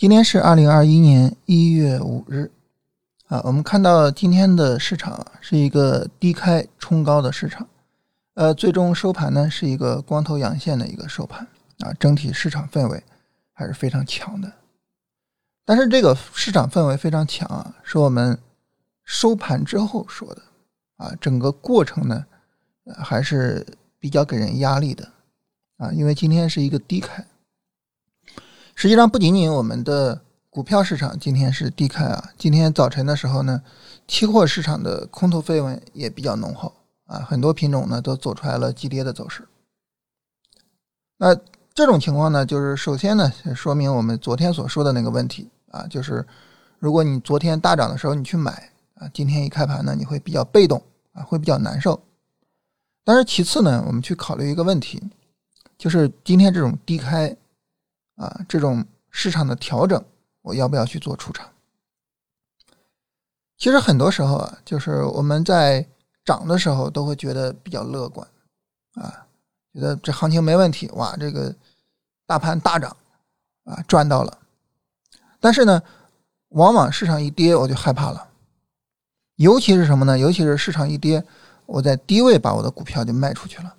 今天是二零二一年一月五日，啊，我们看到今天的市场是一个低开冲高的市场，呃，最终收盘呢是一个光头阳线的一个收盘，啊，整体市场氛围还是非常强的。但是这个市场氛围非常强啊，是我们收盘之后说的，啊，整个过程呢还是比较给人压力的，啊，因为今天是一个低开。实际上，不仅仅我们的股票市场今天是低开啊，今天早晨的时候呢，期货市场的空头氛围也比较浓厚啊，很多品种呢都走出来了急跌的走势。那这种情况呢，就是首先呢，说明我们昨天所说的那个问题啊，就是如果你昨天大涨的时候你去买啊，今天一开盘呢，你会比较被动啊，会比较难受。但是其次呢，我们去考虑一个问题，就是今天这种低开。啊，这种市场的调整，我要不要去做出场？其实很多时候啊，就是我们在涨的时候都会觉得比较乐观，啊，觉得这行情没问题，哇，这个大盘大涨，啊，赚到了。但是呢，往往市场一跌，我就害怕了。尤其是什么呢？尤其是市场一跌，我在低位把我的股票就卖出去了，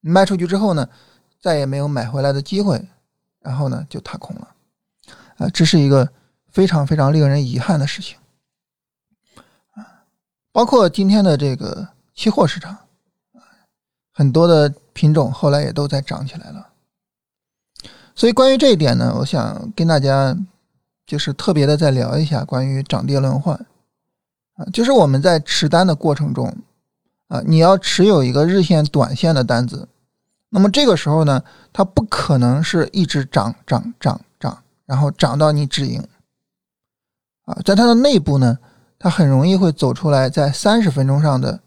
卖出去之后呢，再也没有买回来的机会。然后呢，就踏空了，啊，这是一个非常非常令人遗憾的事情，啊，包括今天的这个期货市场，啊，很多的品种后来也都在涨起来了，所以关于这一点呢，我想跟大家就是特别的再聊一下关于涨跌轮换，啊，就是我们在持单的过程中，啊，你要持有一个日线、短线的单子。那么这个时候呢，它不可能是一直涨涨涨涨，然后涨到你止盈啊，在它的内部呢，它很容易会走出来，在三十分钟上的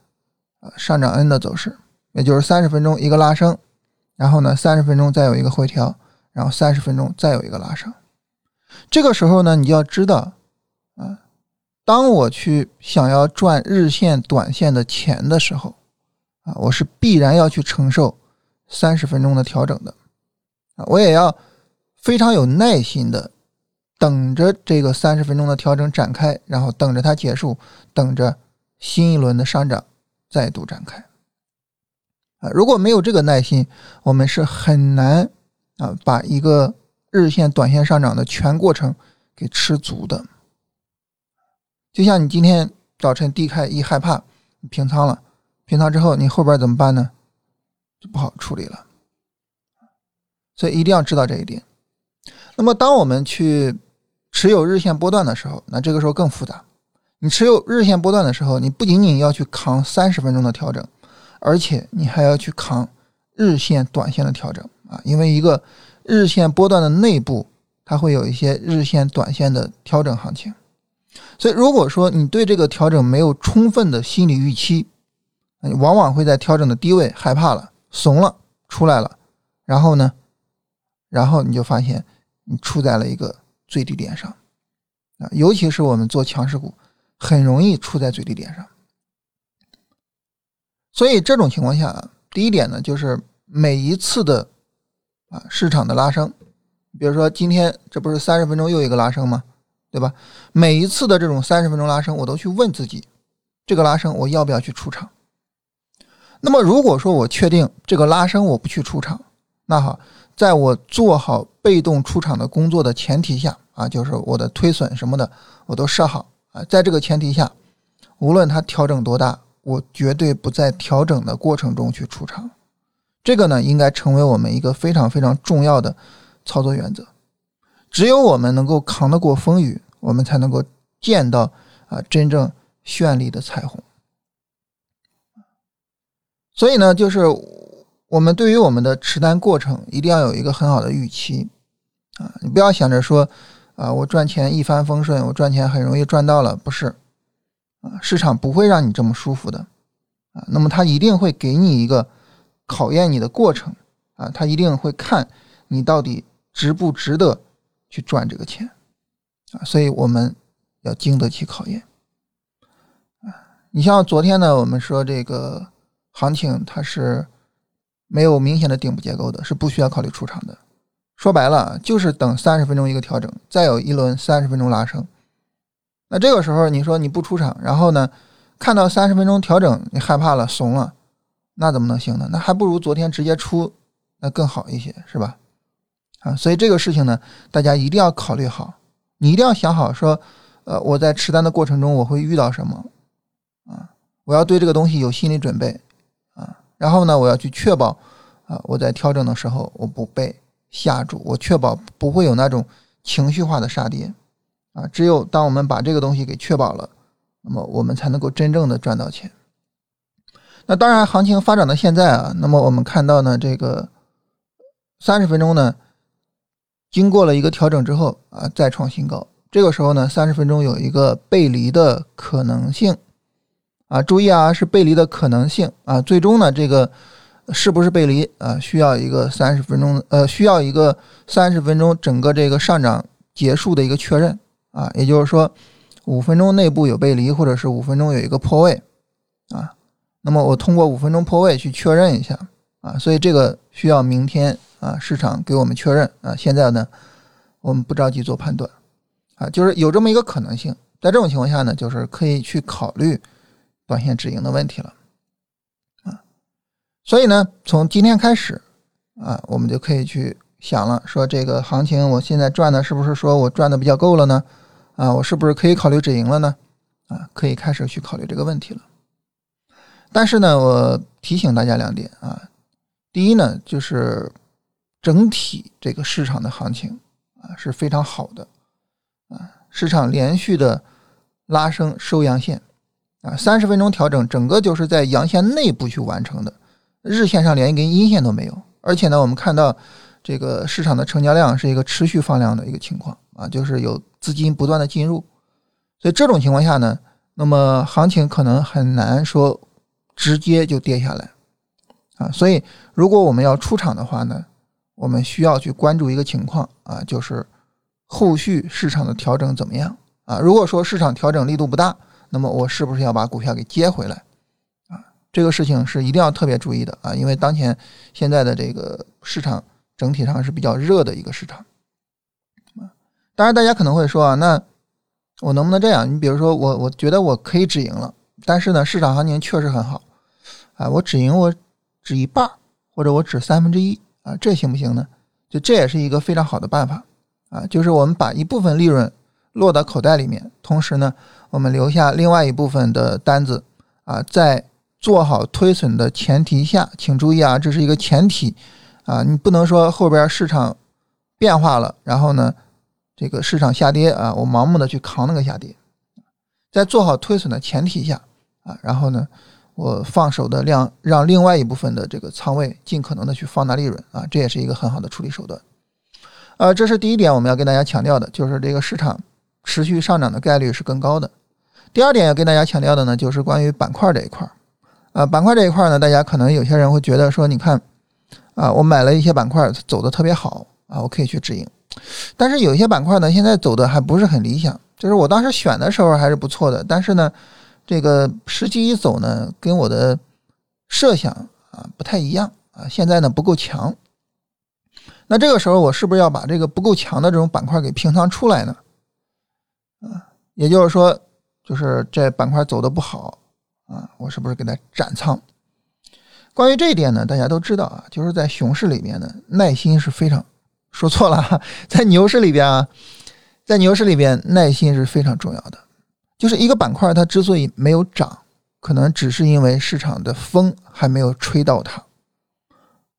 呃上涨 N 的走势，也就是三十分钟一个拉升，然后呢三十分钟再有一个回调，然后三十分钟再有一个拉升。这个时候呢，你就要知道啊，当我去想要赚日线、短线的钱的时候啊，我是必然要去承受。三十分钟的调整的啊，我也要非常有耐心的等着这个三十分钟的调整展开，然后等着它结束，等着新一轮的上涨再度展开啊。如果没有这个耐心，我们是很难啊把一个日线、短线上涨的全过程给吃足的。就像你今天早晨低开一害怕，你平仓了，平仓之后你后边怎么办呢？就不好处理了，所以一定要知道这一点。那么，当我们去持有日线波段的时候，那这个时候更复杂。你持有日线波段的时候，你不仅仅要去扛三十分钟的调整，而且你还要去扛日线、短线的调整啊！因为一个日线波段的内部，它会有一些日线、短线的调整行情。所以，如果说你对这个调整没有充分的心理预期，你往往会在调整的低位害怕了。怂了，出来了，然后呢，然后你就发现你处在了一个最低点上啊，尤其是我们做强势股，很容易处在最低点上。所以这种情况下，第一点呢，就是每一次的啊市场的拉升，比如说今天这不是三十分钟又一个拉升吗？对吧？每一次的这种三十分钟拉升，我都去问自己，这个拉升我要不要去出场？那么，如果说我确定这个拉升我不去出场，那好，在我做好被动出场的工作的前提下啊，就是我的推损什么的我都设好啊，在这个前提下，无论它调整多大，我绝对不在调整的过程中去出场。这个呢，应该成为我们一个非常非常重要的操作原则。只有我们能够扛得过风雨，我们才能够见到啊真正绚丽的彩虹。所以呢，就是我们对于我们的持单过程一定要有一个很好的预期啊！你不要想着说啊，我赚钱一帆风顺，我赚钱很容易赚到了，不是啊？市场不会让你这么舒服的啊！那么它一定会给你一个考验你的过程啊！它一定会看你到底值不值得去赚这个钱啊！所以我们要经得起考验啊！你像昨天呢，我们说这个。行情它是没有明显的顶部结构的，是不需要考虑出场的。说白了就是等三十分钟一个调整，再有一轮三十分钟拉升。那这个时候你说你不出场，然后呢，看到三十分钟调整你害怕了怂了，那怎么能行呢？那还不如昨天直接出，那更好一些，是吧？啊，所以这个事情呢，大家一定要考虑好，你一定要想好说，呃，我在持单的过程中我会遇到什么，啊，我要对这个东西有心理准备，然后呢，我要去确保，啊，我在调整的时候我不被吓住，我确保不会有那种情绪化的杀跌。啊，只有当我们把这个东西给确保了，那么我们才能够真正的赚到钱。那当然，行情发展到现在啊，那么我们看到呢，这个三十分钟呢，经过了一个调整之后啊，再创新高。这个时候呢，三十分钟有一个背离的可能性啊，注意啊，是背离的可能性啊。最终呢，这个是不是背离啊，需要一个三十分钟呃，需要一个三十分钟整个这个上涨结束的一个确认。啊，也就是说，五分钟内部有背离，或者是五分钟有一个破位，啊，那么我通过五分钟破位去确认一下，啊，所以这个需要明天啊市场给我们确认，啊，现在呢我们不着急做判断，啊，就是有这么一个可能性，在这种情况下呢，就是可以去考虑短线止盈的问题了，啊，所以呢，从今天开始，啊，我们就可以去想了，说这个行情我现在赚的是不是说我赚的比较够了呢？啊，我是不是可以考虑止盈了呢？啊，可以开始去考虑这个问题了。但是呢，我提醒大家两点啊。第一呢，就是整体这个市场的行情啊是非常好的啊，市场连续的拉升收阳线啊，三十分钟调整，整个就是在阳线内部去完成的，日线上连一根阴线都没有。而且呢，我们看到这个市场的成交量是一个持续放量的一个情况啊，就是有。资金不断的进入，所以这种情况下呢，那么行情可能很难说直接就跌下来啊。所以如果我们要出场的话呢，我们需要去关注一个情况啊，就是后续市场的调整怎么样啊？如果说市场调整力度不大，那么我是不是要把股票给接回来啊？这个事情是一定要特别注意的啊，因为当前现在的这个市场整体上是比较热的一个市场。当然，大家可能会说啊，那我能不能这样？你比如说，我我觉得我可以止盈了，但是呢，市场行情确实很好，啊，我止盈我止一半，或者我止三分之一啊，这行不行呢？就这也是一个非常好的办法啊，就是我们把一部分利润落到口袋里面，同时呢，我们留下另外一部分的单子啊，在做好推损的前提下，请注意啊，这是一个前提啊，你不能说后边市场变化了，然后呢？这个市场下跌啊，我盲目的去扛那个下跌，在做好推损的前提下啊，然后呢，我放手的量让另外一部分的这个仓位尽可能的去放大利润啊，这也是一个很好的处理手段。呃，这是第一点我们要跟大家强调的，就是这个市场持续上涨的概率是更高的。第二点要跟大家强调的呢，就是关于板块这一块儿啊，板块这一块呢，大家可能有些人会觉得说，你看啊，我买了一些板块走的特别好啊，我可以去止盈。但是有一些板块呢，现在走的还不是很理想。就是我当时选的时候还是不错的，但是呢，这个实际一走呢，跟我的设想啊不太一样啊。现在呢不够强，那这个时候我是不是要把这个不够强的这种板块给平仓出来呢？也就是说，就是这板块走的不好啊，我是不是给它斩仓？关于这一点呢，大家都知道啊，就是在熊市里面呢，耐心是非常。说错了，在牛市里边啊，在牛市里边，耐心是非常重要的。就是一个板块，它之所以没有涨，可能只是因为市场的风还没有吹到它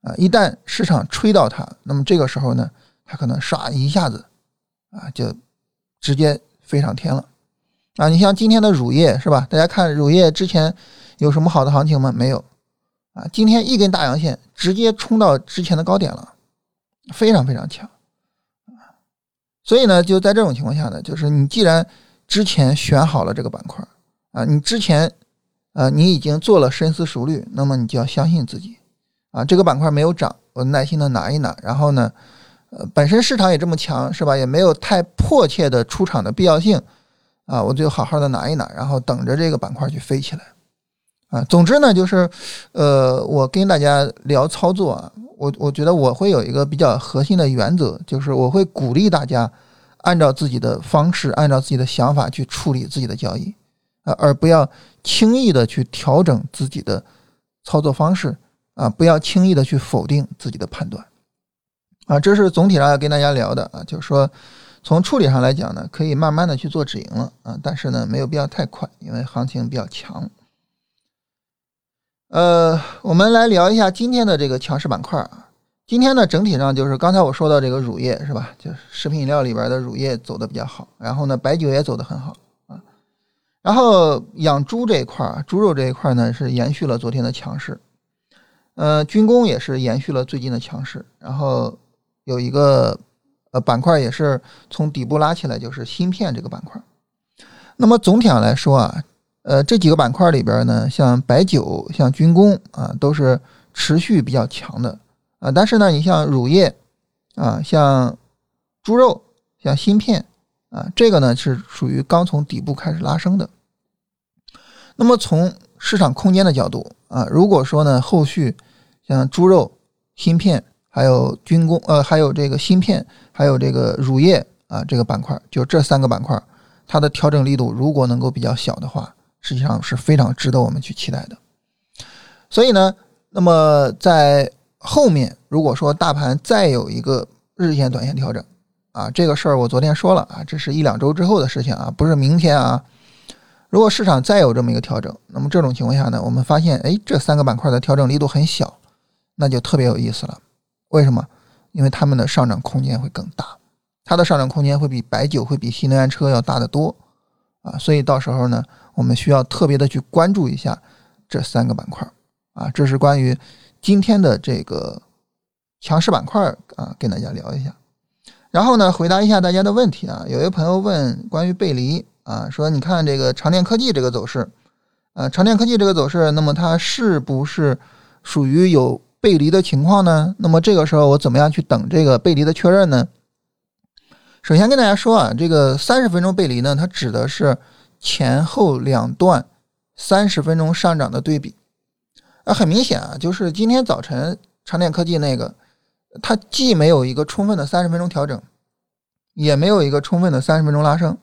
啊。一旦市场吹到它，那么这个时候呢，它可能唰一下子啊，就直接飞上天了啊。你像今天的乳业是吧？大家看乳业之前有什么好的行情吗？没有啊。今天一根大阳线，直接冲到之前的高点了。非常非常强所以呢，就在这种情况下呢，就是你既然之前选好了这个板块啊，你之前啊，你已经做了深思熟虑，那么你就要相信自己啊，这个板块没有涨，我耐心的拿一拿，然后呢，呃，本身市场也这么强，是吧？也没有太迫切的出场的必要性啊，我就好好的拿一拿，然后等着这个板块去飞起来啊。总之呢，就是呃，我跟大家聊操作啊。我我觉得我会有一个比较核心的原则，就是我会鼓励大家按照自己的方式，按照自己的想法去处理自己的交易，啊，而不要轻易的去调整自己的操作方式，啊，不要轻易的去否定自己的判断，啊，这是总体上要跟大家聊的啊，就是说从处理上来讲呢，可以慢慢的去做止盈了啊，但是呢，没有必要太快，因为行情比较强。呃，我们来聊一下今天的这个强势板块啊。今天呢，整体上就是刚才我说到这个乳业是吧？就是食品饮料里边的乳业走的比较好，然后呢，白酒也走的很好啊。然后养猪这一块猪肉这一块呢是延续了昨天的强势，呃，军工也是延续了最近的强势。然后有一个呃板块也是从底部拉起来，就是芯片这个板块。那么总体上来说啊。呃，这几个板块里边呢，像白酒、像军工啊，都是持续比较强的啊。但是呢，你像乳业啊，像猪肉、像芯片啊，这个呢是属于刚从底部开始拉升的。那么从市场空间的角度啊，如果说呢，后续像猪肉、芯片，还有军工，呃，还有这个芯片，还有这个乳业啊，这个板块，就这三个板块，它的调整力度如果能够比较小的话。实际上是非常值得我们去期待的，所以呢，那么在后面如果说大盘再有一个日线、短线调整啊，这个事儿我昨天说了啊，这是一两周之后的事情啊，不是明天啊。如果市场再有这么一个调整，那么这种情况下呢，我们发现哎，这三个板块的调整力度很小，那就特别有意思了。为什么？因为他们的上涨空间会更大，它的上涨空间会比白酒、会比新能源车要大得多啊，所以到时候呢。我们需要特别的去关注一下这三个板块啊，这是关于今天的这个强势板块啊，跟大家聊一下。然后呢，回答一下大家的问题啊。有一朋友问关于背离啊，说你看这个长电科技这个走势，呃，长电科技这个走势，那么它是不是属于有背离的情况呢？那么这个时候我怎么样去等这个背离的确认呢？首先跟大家说啊，这个三十分钟背离呢，它指的是。前后两段三十分钟上涨的对比，啊，很明显啊，就是今天早晨长电科技那个，它既没有一个充分的三十分钟调整，也没有一个充分的三十分钟拉升，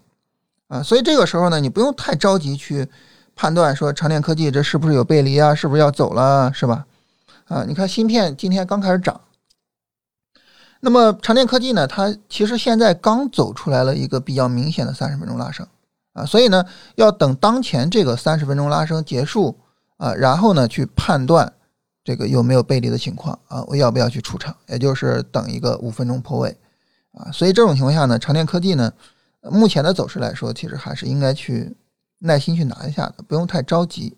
啊，所以这个时候呢，你不用太着急去判断说长电科技这是不是有背离啊，是不是要走了，是吧？啊，你看芯片今天刚开始涨，那么长电科技呢，它其实现在刚走出来了一个比较明显的三十分钟拉升。啊，所以呢，要等当前这个三十分钟拉升结束啊，然后呢，去判断这个有没有背离的情况啊，我要不要去出场，也就是等一个五分钟破位啊。所以这种情况下呢，长电科技呢，目前的走势来说，其实还是应该去耐心去拿一下的，不用太着急。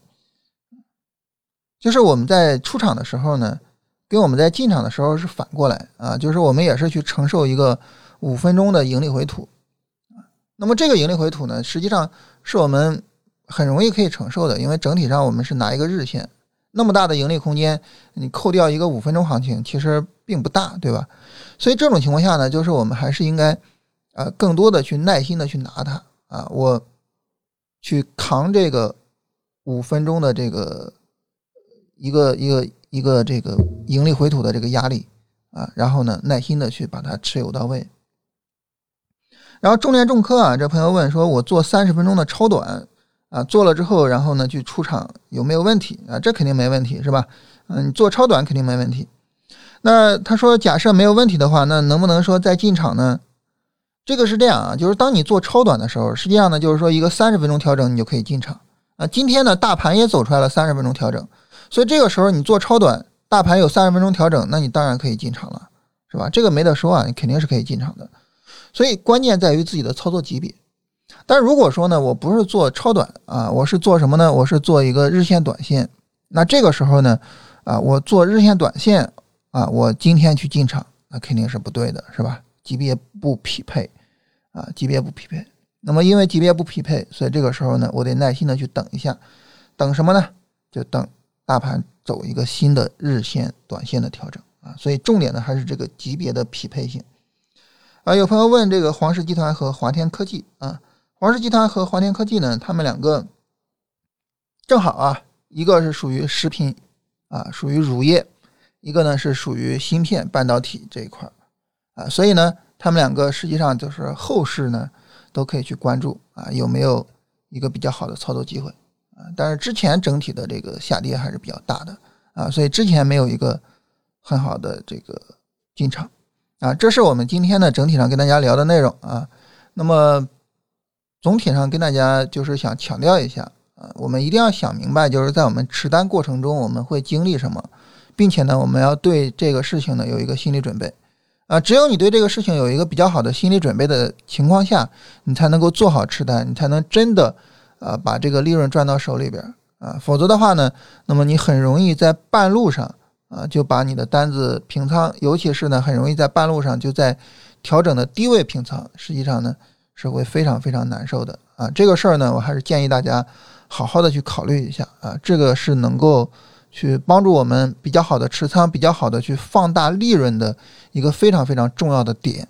就是我们在出场的时候呢，跟我们在进场的时候是反过来啊，就是我们也是去承受一个五分钟的盈利回吐。那么这个盈利回吐呢，实际上是我们很容易可以承受的，因为整体上我们是拿一个日线，那么大的盈利空间，你扣掉一个五分钟行情，其实并不大，对吧？所以这种情况下呢，就是我们还是应该，呃，更多的去耐心的去拿它啊，我去扛这个五分钟的这个一个一个一个这个盈利回吐的这个压力啊，然后呢，耐心的去把它持有到位。然后中联重科啊，这朋友问说：“我做三十分钟的超短啊，做了之后，然后呢去出场有没有问题啊？这肯定没问题，是吧？嗯，做超短肯定没问题。那他说，假设没有问题的话，那能不能说再进场呢？这个是这样啊，就是当你做超短的时候，实际上呢就是说一个三十分钟调整你就可以进场啊。今天呢大盘也走出来了三十分钟调整，所以这个时候你做超短，大盘有三十分钟调整，那你当然可以进场了，是吧？这个没得说啊，你肯定是可以进场的。”所以关键在于自己的操作级别，但如果说呢，我不是做超短啊，我是做什么呢？我是做一个日线、短线。那这个时候呢，啊，我做日线、短线啊，我今天去进场，那肯定是不对的，是吧？级别不匹配啊，级别不匹配。那么因为级别不匹配，所以这个时候呢，我得耐心的去等一下，等什么呢？就等大盘走一个新的日线、短线的调整啊。所以重点呢，还是这个级别的匹配性。啊，有朋友问这个黄石集团和华天科技啊，黄石集团和华天科技呢，他们两个正好啊，一个是属于食品啊，属于乳业，一个呢是属于芯片半导体这一块啊，所以呢，他们两个实际上就是后市呢都可以去关注啊，有没有一个比较好的操作机会啊？但是之前整体的这个下跌还是比较大的啊，所以之前没有一个很好的这个进场啊，这是我们今天呢整体上跟大家聊的内容啊。那么总体上跟大家就是想强调一下。啊，我们一定要想明白，就是在我们持单过程中，我们会经历什么，并且呢，我们要对这个事情呢有一个心理准备。啊，只有你对这个事情有一个比较好的心理准备的情况下，你才能够做好持单，你才能真的啊把这个利润赚到手里边啊。否则的话呢，那么你很容易在半路上啊就把你的单子平仓，尤其是呢很容易在半路上就在调整的低位平仓，实际上呢是会非常非常难受的啊。这个事儿呢，我还是建议大家。好好的去考虑一下啊，这个是能够去帮助我们比较好的持仓、比较好的去放大利润的一个非常非常重要的点